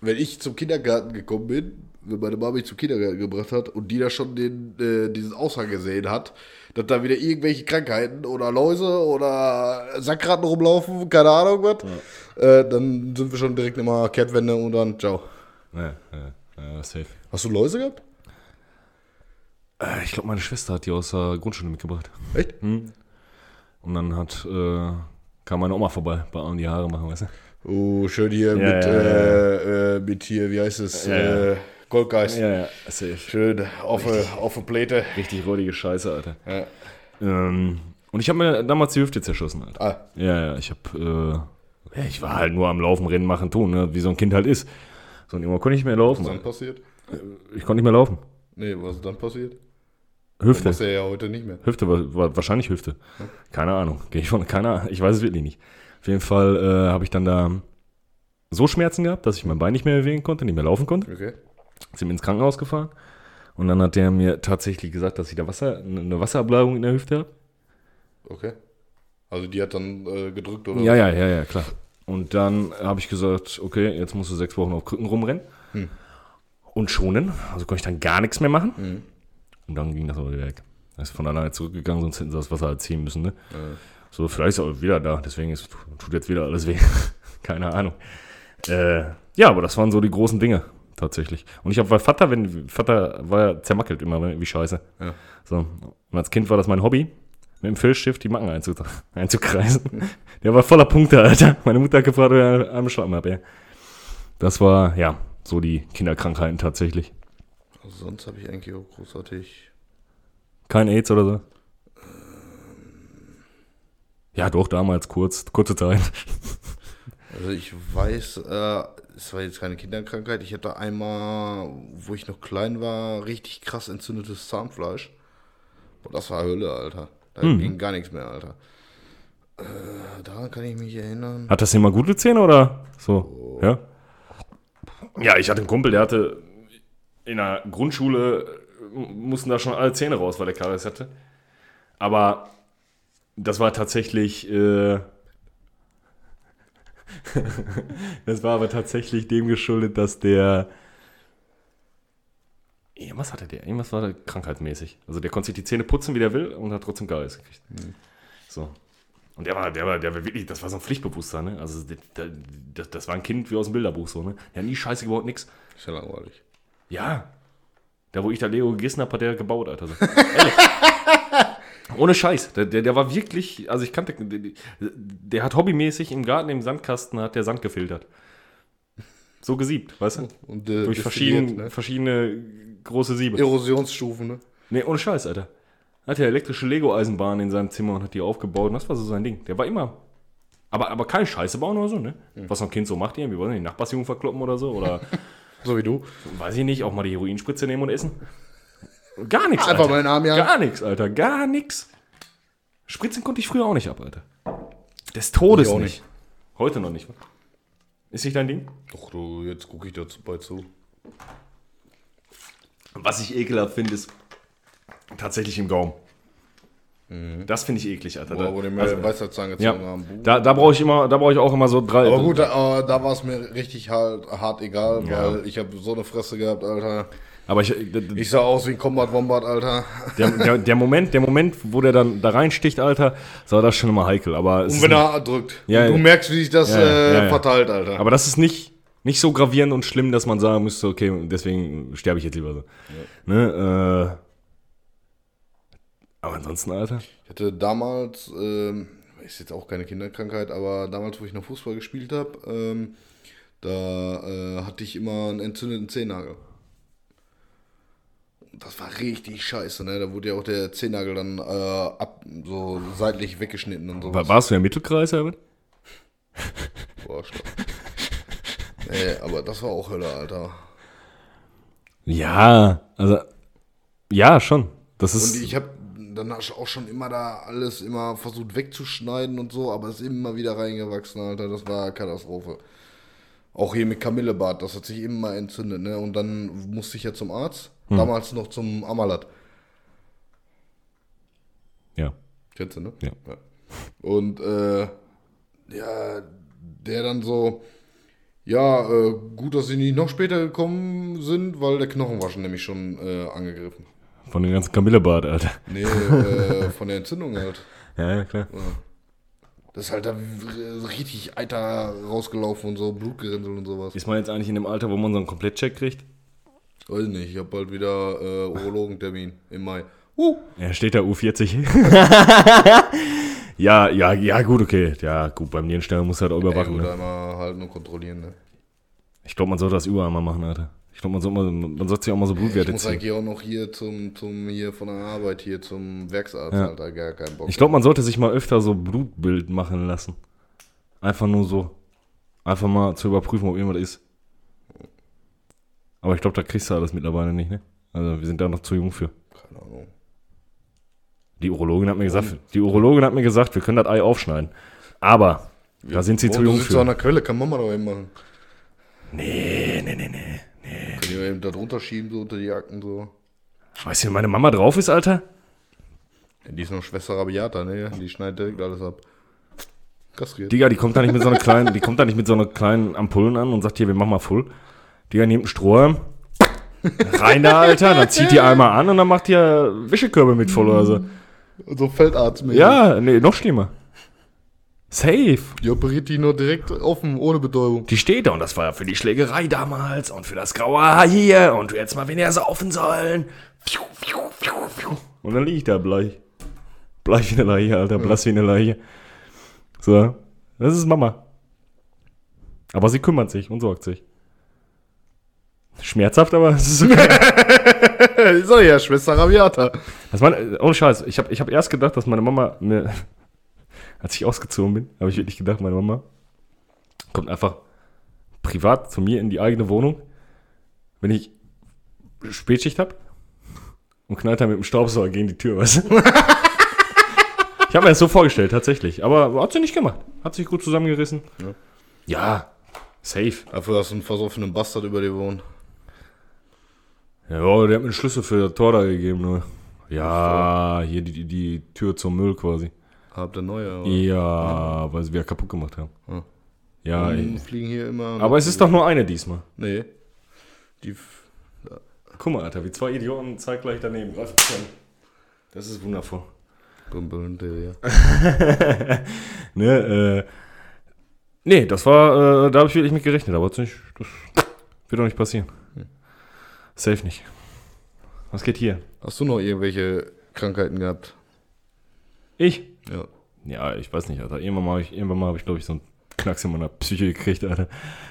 wenn ich zum Kindergarten gekommen bin, wenn meine Mama mich zum Kindergarten gebracht hat und die da schon den, äh, diesen Aushang gesehen hat, dass da wieder irgendwelche Krankheiten oder Läuse oder Sackratten rumlaufen, keine Ahnung was, äh, dann sind wir schon direkt immer Kehrtwende und dann ciao. Ja, ja, ja, safe. Hast du Läuse gehabt? Äh, Ich glaube, meine Schwester hat die aus der Grundschule mitgebracht. Echt? Und dann hat, äh, kam meine Oma vorbei, bei allen die Haare machen, weißt du? Oh, schön hier Ja, mit, ja, ja. Äh, äh, mit hier, wie heißt es? Ja, ja. Äh, Goldgeist. Ja, ja, safe. Schön auf, der- auf der Pläte. Richtig räudige Scheiße, Alter. Ja. Ähm, und ich habe mir damals die Hüfte zerschossen, Alter. Ah, Ja, ja, ich habe, äh, ich war halt nur am Laufen, Rennen, machen, tun, ne? wie so ein Kind halt ist. So, und irgendwann konnte ich nicht mehr laufen. was dann Alter. passiert? Ich konnte nicht mehr laufen. Nee, was ist dann passiert? Hüfte. Das ist ja heute nicht mehr. Hüfte wahrscheinlich Hüfte. Keine Ahnung. Gehe ich von, keine Ahnung. Ich weiß es wirklich nicht. Auf jeden Fall äh, habe ich dann da so Schmerzen gehabt, dass ich mein Bein nicht mehr bewegen konnte, nicht mehr laufen konnte. Okay. Sind ins Krankenhaus gefahren. Und dann hat der mir tatsächlich gesagt, dass ich da Wasser, eine Wasserableitung in der Hüfte habe. Okay. Also die hat dann äh, gedrückt oder Ja, ja, ja, ja, klar. Und dann habe ich gesagt, okay, jetzt musst du sechs Wochen auf Krücken rumrennen. Und schonen. Also konnte ich dann gar nichts mehr machen. Und dann ging das aber wieder weg. Er ist von alleine zurückgegangen, sonst hätten sie das Wasser halt ziehen müssen, ne? So, vielleicht ist er auch wieder da, deswegen ist, tut jetzt wieder alles weh. Keine Ahnung. Äh, ja, aber das waren so die großen Dinge, tatsächlich. Und ich habe, weil Vater, wenn, Vater war ja zermackelt immer, ne, wie scheiße. Ja. So. Und als Kind war das mein Hobby, mit dem Filzstift die Macken einzu einzukreisen. Der war voller Punkte, Alter. Meine Mutter hat gefragt, ob ich einen Schlappen habe, ey. Das war, ja, so die Kinderkrankheiten tatsächlich. Also sonst habe ich eigentlich auch großartig. Kein AIDS oder so? Ja, doch, damals kurz, kurze Zeit. Also ich weiß, äh, es war jetzt keine Kinderkrankheit. Ich hatte einmal, wo ich noch klein war, richtig krass entzündetes Zahnfleisch. Boah, das war Hölle, Alter. Da ging gar nichts mehr, Alter. Äh, daran kann ich mich erinnern. Hat das immer gute Zähne oder so? Ja? Ja, ich hatte einen Kumpel, der hatte in der Grundschule äh, mussten da schon alle Zähne raus, weil der Karies hatte. Aber das war tatsächlich, äh, das war aber tatsächlich dem geschuldet, dass der Irgendwas hatte der, irgendwas war da krankheitsmäßig. Also der konnte sich die Zähne putzen, wie der will, und hat trotzdem Karies gekriegt. So. Und der war, der war, der war wirklich, das war so ein Pflichtbewusster, ne? Also der, der, das, das war ein Kind wie aus dem Bilderbuch so, ne? Der hat nie Scheiße gebaut, nix. Ist ja langweilig. Ja. Da, wo ich da Lego gegessen habe, hat der gebaut, Alter. Ehrlich. Ohne Scheiß. Der, der, der war wirklich, also ich kannte, der, der hat hobbymäßig im Garten, im Sandkasten, hat der Sand gefiltert. So gesiebt, weißt du? Und, äh, Durch verschiedene, ne? verschiedene große Siebe. Erosionsstufen, ne? Nee, ohne Scheiß, Alter. Hat ja elektrische Lego-Eisenbahn in seinem Zimmer und hat die aufgebaut. Und das war so sein Ding. Der war immer. Aber, aber keine Scheiße bauen oder so, ne? Was so ein Kind so macht, irgendwie, wollen die Nachbarsjungen verkloppen oder so? Oder, So wie du. weiß ich nicht, auch mal die Heroinspritze nehmen und essen? Gar nichts, Einfach Alter. mal in den Arm jagen. Gar nichts, Alter. Gar nichts. Spritzen konnte ich früher auch nicht ab, Alter. Des Todes Ich auch nicht. Heute noch nicht. Ist nicht dein Ding? Doch, du, jetzt gucke ich dazu bei zu. Was ich ekelhaft finde, ist tatsächlich im Gaumen. Das finde ich eklig, Alter. Boah, Da- wo die mir also- Weisheitszahn Ja, gezogen haben. Buh. da, da brauche ich immer, da brauche ich auch immer so drei. Aber gut, da, äh, da war es mir richtig halt, hart egal, Ja. weil ich habe so eine Fresse gehabt, Alter. aber ich, Ich sah aus wie ein Combat Wombat, Alter. der, der, der Moment, der Moment, wo der dann da reinsticht, Alter, so das ist schon immer heikel. Aber Und wenn er drückt. Ja, du ja. merkst, wie sich das Ja, ja, äh, ja, ja. verteilt, Alter. aber das ist nicht, nicht so gravierend und schlimm, dass man sagen müsste, okay, deswegen sterbe ich jetzt lieber so. Ne, äh, aber ansonsten, Alter. Ich hatte damals, ähm, ist jetzt auch keine Kinderkrankheit, aber damals, wo ich noch Fußball gespielt habe, ähm, da äh, hatte ich immer einen entzündeten Zehennagel. Und Das war richtig scheiße, ne? Da wurde ja auch der Zehennagel dann äh, ab, so seitlich weggeschnitten und so. War, warst du im Mittelkreis, Herbert? Boah, stopp. nee, aber das war auch Hölle, Alter. Ja, also, ja, schon. Das Und ist, ich habe dann auch schon immer da alles immer versucht wegzuschneiden und so, aber es ist immer wieder reingewachsen, Alter. Das war Katastrophe. Auch hier mit Kamillebart, das hat sich immer entzündet, ne? Und dann musste ich ja zum Arzt. Hm. Damals noch zum Amalat. ja. Kennst du, ne? Ja. Und äh, ja, der dann so, ja, äh, gut, dass sie nicht noch später gekommen sind, weil der Knochen war schon nämlich schon äh, angegriffen. Von dem ganzen Kamillebart, Alter. Nee, äh, von der Entzündung halt. Ja, ja, klar. Das ist halt da richtig Eiter rausgelaufen und so, Blutgerinnsel und sowas. Ist man jetzt eigentlich in dem Alter, wo man so einen Komplettcheck kriegt? Weiß ich nicht, ich habe bald wieder äh, Urologentermin im Mai. Uh. Ja, steht da U40. ja, ja, ja, gut, okay. Ja, gut, beim Nierenstern muss halt auch Ja, überwachen. gut, ne? einmal halt nur kontrollieren, ne? Ich glaube, man sollte das überall mal machen, Alter. Ich glaube, man, soll mal- man sollte sich auch mal so Ich Blutwerte muss ziehen. eigentlich auch noch hier zum, zum, hier von der Arbeit, hier zum Werksarzt, Ja. Alter, gar keinen Bock. Ich glaube, man sollte sich mal öfter so Blutbild machen lassen. Einfach nur so. Einfach mal zu überprüfen, ob irgendwas ist. Aber ich glaube, da kriegst du alles mittlerweile nicht, ne? Also wir sind da noch zu jung für. Keine Ahnung. Die Urologin hat mir gesagt, die Urologin hat mir gesagt, wir können das Ei aufschneiden. Aber da sind sie Oh, zu du jung sitzt doch an für. der Quelle, kann Mama doch eben machen. Nee, nee, nee, nee. Kann ich eben da drunter schieben, so unter die Jacken, so. Weißt du, wie meine Mama drauf ist, Alter? Ja, die ist noch Schwester Rabiata, ne? Die schneidet direkt alles ab. Kastriert. Digga, die kommt da nicht mit so einer kleinen, die kommt da nicht mit so einer kleinen Ampullen an und sagt hier, wir machen mal voll. Digga, nimmt einen Strohhalm, Rein da, Alter, dann zieht die einmal an und dann macht die ja Wäschekörbe mit voll oder so. So Feldarzt Ja, nee, noch schlimmer. Safe. Die operiert die nur direkt offen, ohne Betäubung. Die steht da und das war ja für die Schlägerei damals und für das graue Haar hier und jetzt mal weniger saufen sollen. Und dann liege ich da bleich. Bleich wie eine Leiche, Alter, blass wie eine Leiche. So, das ist Mama. Aber sie kümmert sich und sorgt sich. Schmerzhaft, aber es ist okay. so, ja, Schwester Rabiata. Das meine, ohne Scheiß, ich habe ich hab erst gedacht, dass meine Mama mir, als ich ausgezogen bin, habe ich wirklich gedacht, meine Mama kommt einfach privat zu mir in die eigene Wohnung, wenn ich Spätschicht habe und knallt dann mit dem Staubsauger gegen die Tür, weißt du? Ich habe mir das so vorgestellt, tatsächlich. Aber hat sie nicht gemacht. Hat sich gut zusammengerissen. Ja. Ja, safe. Dafür hast du einen versoffenen Bastard über dir wohnen. Ja, der hat mir einen Schlüssel für das Tor da gegeben, nur. Ja, hier die, die, die Tür zum Müll quasi. Habt ihr neue? oder? Ja, weil sie wieder kaputt gemacht haben. Ja. Ja, ey. fliegen hier immer. aber es ist doch nur eine diesmal. Nee. Die. f- Guck mal, Alter, wie zwei Idioten zeitgleich daneben greifen können. Das ist wundervoll. Bum, ja. Ne, äh. Nee, das war, äh, da habe ich wirklich mit gerechnet, aber das, nicht, das wird doch nicht passieren. Safe nicht. Was geht hier? Hast du noch irgendwelche Krankheiten gehabt? Ich? Ja. Ja, ich weiß nicht, Alter. Irgendwann mal habe ich, irgendwann mal hab ich glaube ich, so einen Knacks in meiner Psyche gekriegt, Alter.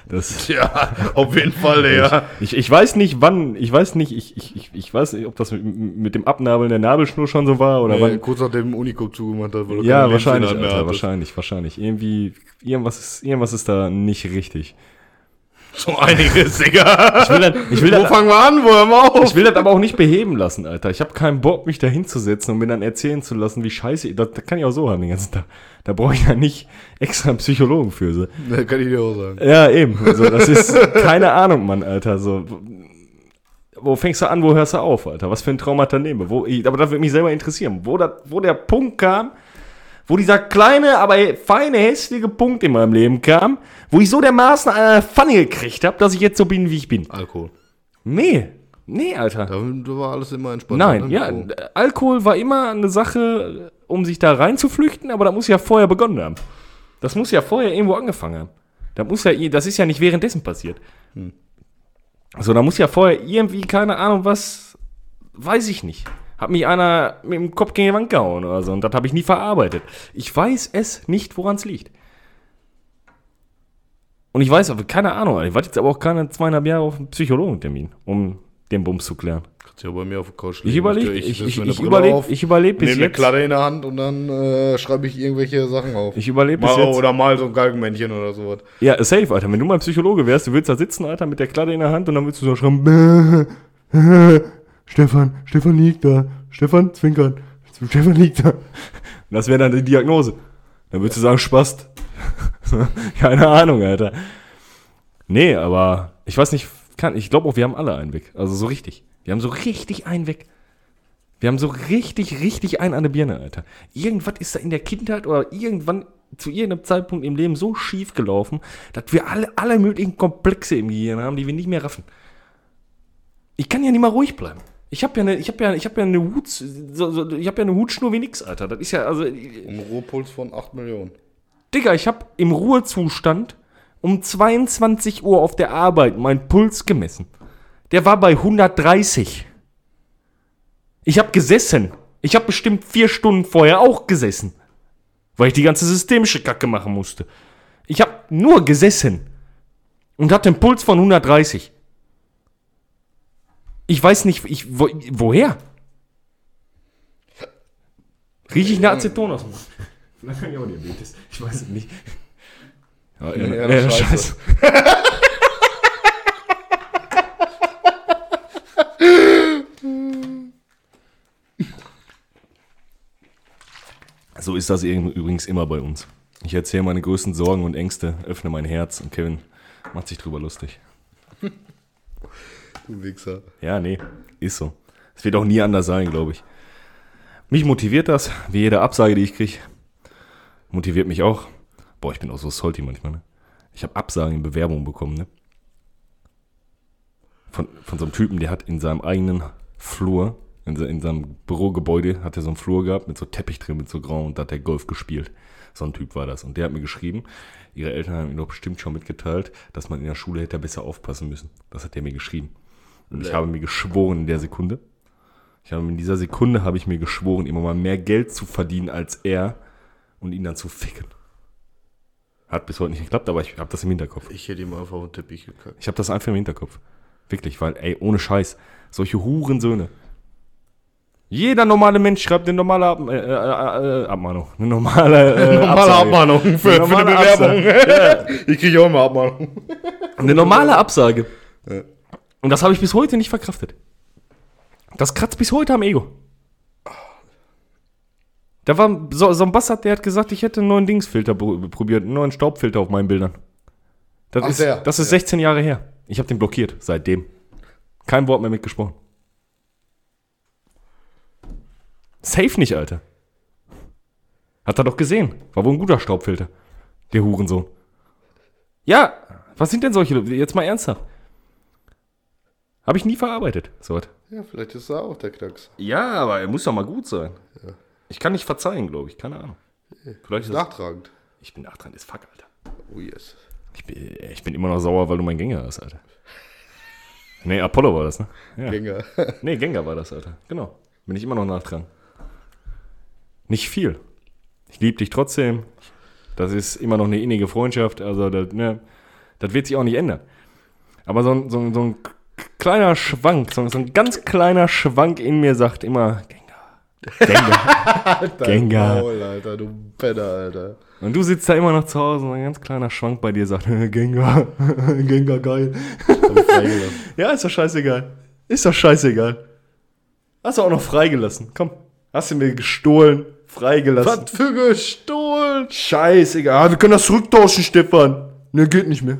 Das. Ja, auf jeden Fall, ja. Ich, ich weiß nicht, wann, ich weiß nicht, ich, ich, ich, ich weiß nicht, ob das mit, mit dem Abnabeln der Nabelschnur schon so war oder Nee, wann. kurz nachdem Unicop zugemacht hat, weil du Ja, wahrscheinlich, Alter, wahrscheinlich, wahrscheinlich. Irgendwie, irgendwas ist, irgendwas ist da nicht richtig. So einiges, Digga. Ich will dann, ich will Wo dann, fangen wir an? Wo hören wir auf? ich will das aber auch nicht beheben lassen, Alter. Ich habe keinen Bock, mich da hinzusetzen und mir dann erzählen zu lassen, wie scheiße, das, das kann ich auch so haben den ganzen Tag. Da brauche ich ja nicht extra einen Psychologen für. So. Ne, kann ich dir auch sagen. Ja, eben. Also, das ist keine Ahnung, Mann, Alter. So, wo fängst du an, wo hörst du auf, Alter? Was für ein Traumata nehmen wo, ich, Aber das würde mich selber interessieren. Wo, das, wo der Punkt kam, wo dieser kleine, aber feine, hässliche Punkt in meinem Leben kam, wo ich so dermaßen eine Pfanne gekriegt habe, dass ich jetzt so bin, wie ich bin. Alkohol. Nee. Nee, Alter. Da, war alles immer entspannt. Nein, ne? ja. Alkohol war immer eine Sache, um sich da reinzuflüchten, aber da muss ja vorher begonnen haben. Das muss ja vorher irgendwo angefangen haben. Da muss ja, das ist ja nicht währenddessen passiert. So, da muss ja vorher irgendwie, keine Ahnung, was, weiß ich nicht. Hat mich einer mit dem Kopf gegen die Wand gehauen oder so und das habe ich nie verarbeitet. Ich weiß es nicht, woran es liegt. Und ich weiß aber, keine Ahnung, ich warte jetzt aber auch keine zweieinhalb Jahre auf einen Psychologentermin, um den Bums zu klären. Kannst ja bei mir auf der Couch Ich überlege, Ich, ich, setz ich, ich Brille überlebe, ich überlebe bis nehme eine jetzt. Kladde in der Hand und dann äh, schreibe ich irgendwelche Sachen auf. Ich überlebe bis jetzt. oder mal so ein Galgenmännchen oder sowas. Ja, safe, Alter. Wenn du mal Psychologe wärst, du würdest da sitzen, Alter, mit der Kladde in der Hand und dann würdest du so schreiben, "Bäh, Stefan, Stefan liegt da. Stefan zwinkern. Stefan liegt da. Und das wäre dann die Diagnose. Dann würdest du sagen, Spast. Keine Ahnung, Alter. Nee, aber ich weiß nicht, kann, ich glaube auch, wir haben alle einen weg. Also so richtig. Wir haben so richtig einen weg. Wir haben so richtig, richtig einen an der Birne, Alter. Irgendwas ist da in der Kindheit oder irgendwann zu irgendeinem Zeitpunkt im Leben so schief gelaufen, dass wir alle, alle möglichen Komplexe im Gehirn haben, die wir nicht mehr raffen. Ich kann ja nicht mal ruhig bleiben. Ich habe ja eine, ich habe ja, ich habe ja eine Hut, so, so, ich habe ja eine Hutschnur wie nix, Alter. Das ist ja, also, Ein Ruhepuls von 8 Millionen. Digga, ich habe im Ruhezustand um 22 Uhr auf der Arbeit meinen Puls gemessen. Der war bei 130. Ich habe gesessen. Ich habe bestimmt vier Stunden vorher auch gesessen. Weil ich die ganze systemische Kacke machen musste. Ich habe nur gesessen. Und hatte einen Puls von 130. Ich weiß nicht, ich, wo, woher? Rieche ich eine Aceton aus dem Mund? Vielleicht kann ich auch Diabetes. Ich weiß es nicht. Ja, ja, Ja, ja, scheiße. scheiße. So ist das übrigens immer bei uns. Ich erzähle meine größten Sorgen und Ängste, öffne mein Herz und Kevin macht sich drüber lustig. Du Wichser. Ja, nee, ist so. Es wird auch nie anders sein, glaube ich. Mich motiviert das, wie jede Absage, die ich kriege. Motiviert mich auch. Boah, ich bin auch so salty manchmal, ne? Ich habe Absagen in Bewerbungen bekommen, ne? von, von so einem Typen, der hat in seinem eigenen Flur, in, in seinem Bürogebäude, hat er so einen Flur gehabt mit so Teppich drin, mit so grau und da hat der Golf gespielt. So ein Typ war das. Und der hat mir geschrieben, ihre Eltern haben ihm doch bestimmt schon mitgeteilt, dass man in der Schule hätte besser aufpassen müssen. Das hat er mir geschrieben. Und ich habe mir geschworen in der Sekunde, ich habe in dieser Sekunde habe ich mir geschworen, immer mal mehr Geld zu verdienen als er und ihn dann zu ficken. Hat bis heute nicht geklappt, aber ich habe das im Hinterkopf. Ich hätte ihm einfach auf den Teppich gekackt. Ich habe das einfach im Hinterkopf. Wirklich, weil, ey, ohne Scheiß, solche Hurensöhne. Jeder normale Mensch schreibt eine normale Ab äh, äh, äh, Abmahnung. Eine normale, äh, Normale. Abmahnung für, Eine für die normale Bewerbung. Ich kriege auch immer Abmahnung. Eine normale Absage. Ja. Und das habe ich bis heute nicht verkraftet. Das kratzt bis heute am Ego. Da war so, so ein Bastard, der hat gesagt, ich hätte einen neuen Dingsfilter pro- probiert, einen neuen Staubfilter auf meinen Bildern. Das Ach, ist, der, das ist der. 16 Jahre her. Ich habe den blockiert, seitdem. Kein Wort mehr mitgesprochen. Safe nicht, Alter. Hat er doch gesehen. War wohl ein guter Staubfilter. Der Hurensohn. Ja, was sind denn solche? Jetzt mal ernsthaft. Habe ich nie verarbeitet. So was. Ja, vielleicht ist er auch der Knacks. Ja, aber er muss doch mal gut sein. Ich kann nicht verzeihen, glaube ich. Keine Ahnung. Vielleicht ist das, Nachtragend. ich bin nachtragend, ist fuck, Alter. Oh yes. Ich bin, ich bin immer noch sauer, weil du mein Gänger hast, Alter. Nee, Apollo war das, ne? Ja. Gänger. Nee, Gengar war das, Alter. Genau. Bin ich immer noch nachtragend. Nicht viel. Ich liebe dich trotzdem. Das ist immer noch eine innige Freundschaft. Also, das, ne, das wird sich auch nicht ändern. Aber so ein, so ein, so ein kleiner Schwank, so, so ein ganz kleiner Schwank in mir sagt immer Gengar. Gengar. Gengar. Maul, Alter, du Penner, Alter. Und du sitzt da immer noch zu Hause und ein ganz kleiner Schwank bei dir sagt, Gengar, Gengar geil. Ja, ist doch scheißegal. Ist doch scheißegal. Hast du auch noch freigelassen. Komm. Hast du mir gestohlen, freigelassen. Was für gestohlen? Scheißegal. Ah, Wir können das zurücktauschen, Stefan. Ne, geht nicht mehr.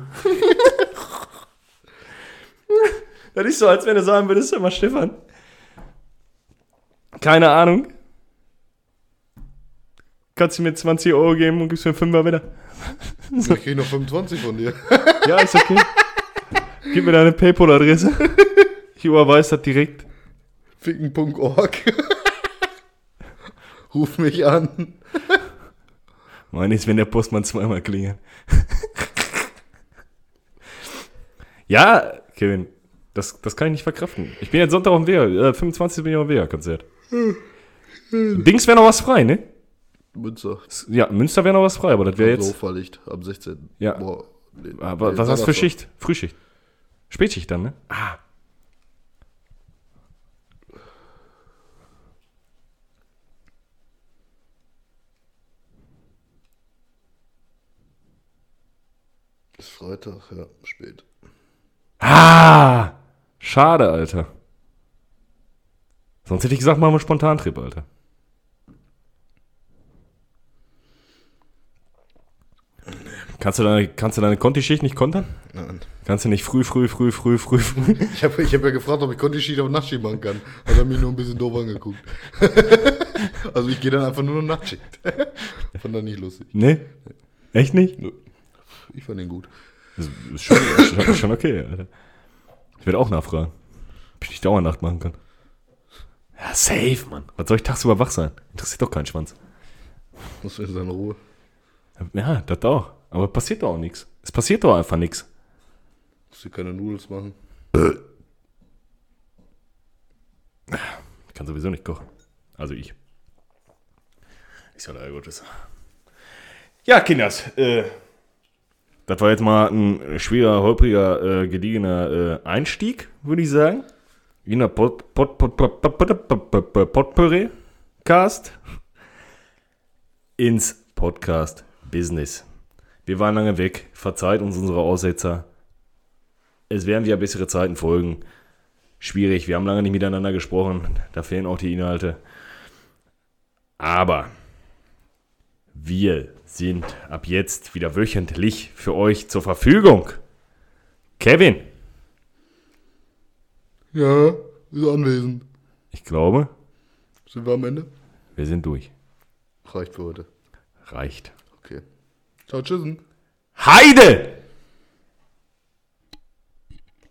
Das ist so, als wenn du sagen würdest, hör mal, Stefan. Keine Ahnung. Kannst du mir 20 Euro geben und gibst mir 5 wieder? Ich krieg noch 25 von dir. Ja, ist okay. Gib mir deine Paypal-Adresse. Ich überweise das direkt. Ficken.org. Ruf mich an. Meine ist, wenn der Postmann zweimal klingelt. ja, Kevin, das, das kann ich nicht verkraften. Ich bin jetzt Sonntag auf dem Wehr. Äh, 25. bin ich auf dem Wehr-Konzert. Dings wäre noch was frei, ne? Münster. Ja, Münster wäre noch was frei, aber das wäre So jetzt. Verlicht am 16. Ja. Boah, nee, Aber nee, was hast du für. Schicht? Frühschicht. Spätschicht dann, ne? Ah. Ist Freitag, ja, spät. Ah! Schade, Alter. Sonst hätte ich gesagt, machen wir einen Spontantrip, Alter. Kannst du deine, kannst du deine Conti-Schicht nicht kontern? Nein. Kannst du nicht früh, früh, früh, früh, früh, früh? Ich habe ich hab ja gefragt, ob ich Conti-Sheet auf Nachtschicht machen kann. Hat er mich nur ein bisschen doof angeguckt. also ich gehe dann einfach nur noch Nachtschicht. Fand er nicht lustig. Nee? Echt nicht? Nö. Ich fand ihn gut. Das ist schon, schon okay, Alter. Ich werde auch nachfragen, ob ich nicht Dauernacht machen kann. Ja, safe, Mann. Was soll ich tagsüber wach sein? Interessiert doch keinen Schwanz. Muss in seine Ruhe. Ja, das auch. Aber passiert doch auch nichts. Es passiert doch einfach nichts. Muss dir keine Nudels machen. Ich kann sowieso nicht kochen. Also ich. Ich soll da Gottes. Ja, Kinders, äh, das war jetzt mal ein schwerer, holpriger, äh, gediegener äh, Einstieg, würde ich sagen. In der Pot, Pot, Pot, Pot, Pot, Pot, Pot, Pot, Pot, Potpourri Cast ins Podcast Business. Wir waren lange weg, verzeiht uns unsere Aussetzer. Es werden wieder bessere Zeiten folgen schwierig. Wir haben lange nicht miteinander gesprochen. Da fehlen auch die Inhalte. Aber wir sind ab jetzt wieder wöchentlich für euch zur Verfügung. Kevin, Ja, ist anwesend. ich glaube, Sind wir am Ende? wir sind durch. Reicht für heute. Reicht. Okay. Ciao, tschüssen. Heide!